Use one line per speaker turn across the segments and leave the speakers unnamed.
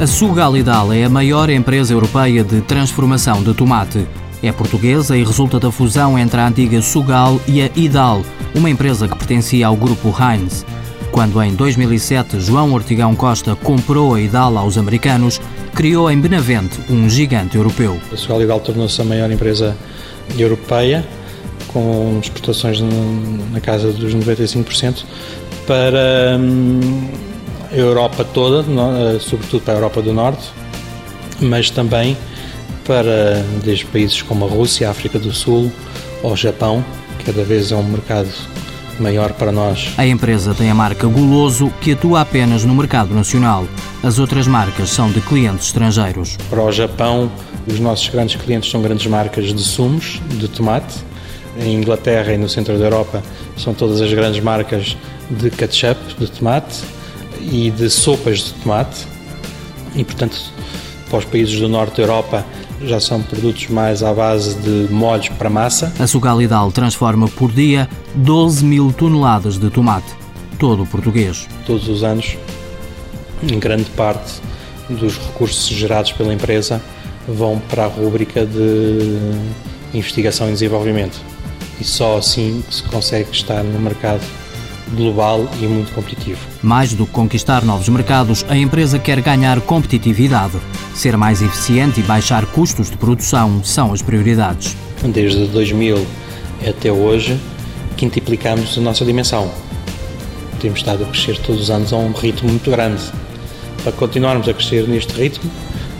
A Sugalidal é a maior empresa europeia de transformação de tomate. É portuguesa e resulta da fusão entre a antiga Sugal e a Idal, uma empresa que pertencia ao grupo Heinz. Quando em 2007 João Ortigão Costa comprou a Idal aos americanos, criou em Benavente um gigante europeu.
A Sugalidal tornou-se a maior empresa europeia, com exportações na casa dos 95%, para hum, Europa toda, eh, sobretudo para a Europa do Norte, mas também para desde países como a Rússia, a África do Sul ou o Japão, cada vez é um mercado maior para nós.
A empresa tem a marca Guloso, que atua apenas no mercado nacional. As outras marcas são de clientes estrangeiros.
Para o Japão, os nossos grandes clientes são grandes marcas de sumos, de tomate. Em Inglaterra e no centro da Europa são todas as grandes marcas de ketchup, de tomate e de sopas de tomate. E, portanto, para os países do norte da Europa já são produtos mais à base de molhos para massa.
A Sugalidal transforma por dia 12 mil toneladas de tomate, todo português.
Todos os anos, em grande parte dos recursos gerados pela empresa vão para a rúbrica de investigação e desenvolvimento. E só assim se consegue estar no mercado global e muito competitivo.
Mais do que conquistar novos mercados, a empresa quer ganhar competitividade. Ser mais eficiente e baixar custos de produção são as prioridades.
Desde 2000 até hoje, quintuplicamos a nossa dimensão. Temos estado a crescer todos os anos a um ritmo muito grande. Para continuarmos a crescer neste ritmo,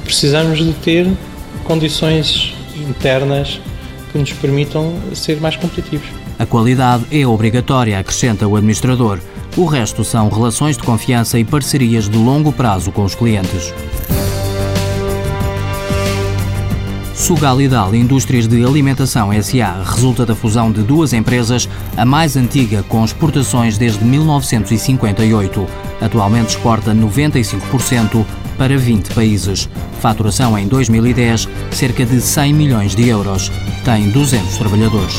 precisamos de ter condições internas que nos permitam ser mais competitivos.
A qualidade é obrigatória, acrescenta o administrador. O resto são relações de confiança e parcerias de longo prazo com os clientes. Sugalidal Indústrias de Alimentação SA resulta da fusão de duas empresas, a mais antiga com exportações desde 1958. Atualmente exporta 95% para 20 países. Faturação em 2010, cerca de 100 milhões de euros. Tem 200 trabalhadores.